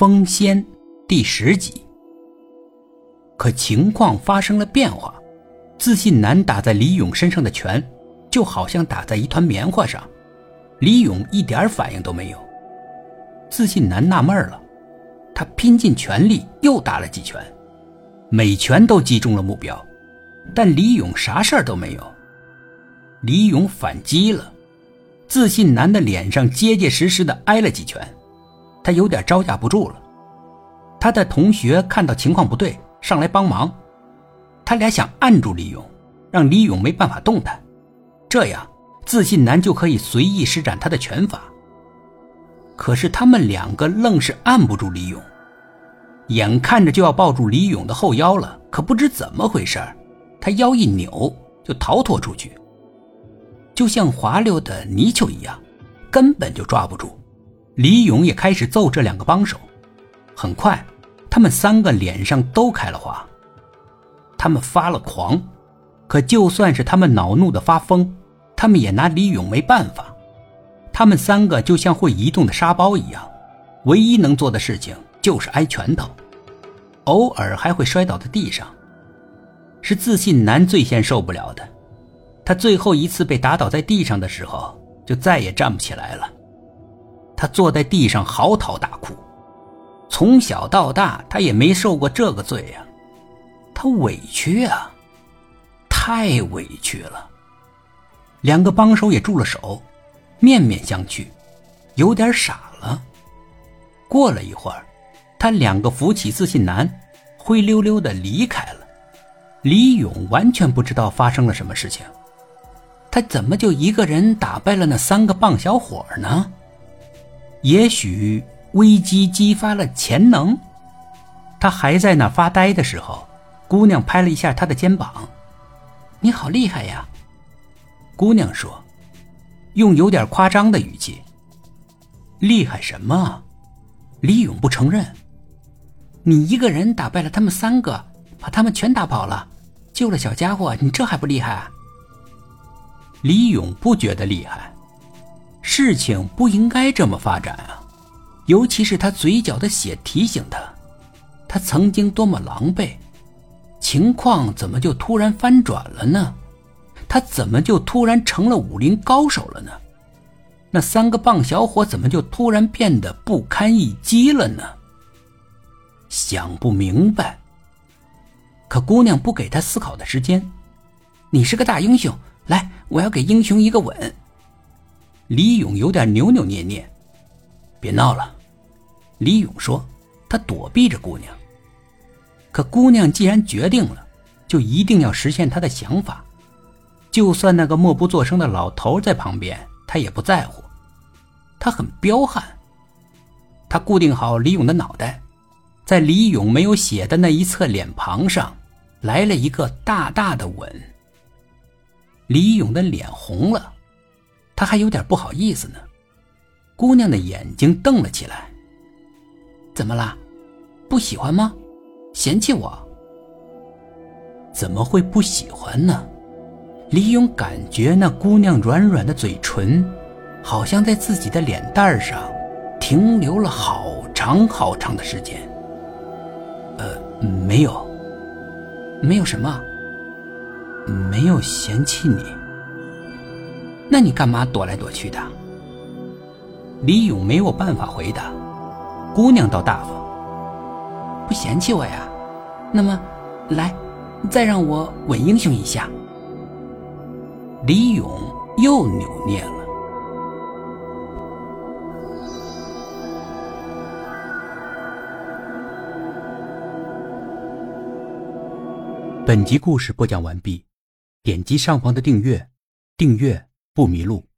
封仙第十集。可情况发生了变化，自信男打在李勇身上的拳，就好像打在一团棉花上，李勇一点反应都没有。自信男纳闷了，他拼尽全力又打了几拳，每拳都击中了目标，但李勇啥事儿都没有。李勇反击了，自信男的脸上结结实实的挨了几拳。他有点招架不住了，他的同学看到情况不对，上来帮忙。他俩想按住李勇，让李勇没办法动弹，这样自信男就可以随意施展他的拳法。可是他们两个愣是按不住李勇，眼看着就要抱住李勇的后腰了，可不知怎么回事他腰一扭就逃脱出去，就像滑溜的泥鳅一样，根本就抓不住。李勇也开始揍这两个帮手，很快，他们三个脸上都开了花。他们发了狂，可就算是他们恼怒的发疯，他们也拿李勇没办法。他们三个就像会移动的沙包一样，唯一能做的事情就是挨拳头，偶尔还会摔倒在地上。是自信男最先受不了的，他最后一次被打倒在地上的时候，就再也站不起来了。他坐在地上嚎啕大哭，从小到大他也没受过这个罪呀，他委屈啊，太委屈了。两个帮手也住了手，面面相觑，有点傻了。过了一会儿，他两个扶起自信男，灰溜溜的离开了。李勇完全不知道发生了什么事情，他怎么就一个人打败了那三个棒小伙呢？也许危机激发了潜能。他还在那发呆的时候，姑娘拍了一下他的肩膀：“你好厉害呀！”姑娘说，用有点夸张的语气：“厉害什么？”李勇不承认：“你一个人打败了他们三个，把他们全打跑了，救了小家伙，你这还不厉害？”？李勇不觉得厉害。事情不应该这么发展啊！尤其是他嘴角的血提醒他，他曾经多么狼狈，情况怎么就突然翻转了呢？他怎么就突然成了武林高手了呢？那三个棒小伙怎么就突然变得不堪一击了呢？想不明白。可姑娘不给他思考的时间，你是个大英雄，来，我要给英雄一个吻。李勇有点扭扭捏捏，别闹了。李勇说：“他躲避着姑娘。可姑娘既然决定了，就一定要实现他的想法，就算那个默不作声的老头在旁边，他也不在乎。他很彪悍。他固定好李勇的脑袋，在李勇没有血的那一侧脸庞上，来了一个大大的吻。李勇的脸红了。”他还有点不好意思呢，姑娘的眼睛瞪了起来。怎么啦？不喜欢吗？嫌弃我？怎么会不喜欢呢？李勇感觉那姑娘软软的嘴唇，好像在自己的脸蛋上停留了好长好长的时间。呃，没有，没有什么，没有嫌弃你。那你干嘛躲来躲去的？李勇没有办法回答。姑娘倒大方，不嫌弃我呀？那么，来，再让我吻英雄一下。李勇又扭捏了。本集故事播讲完毕，点击上方的订阅，订阅。不迷路。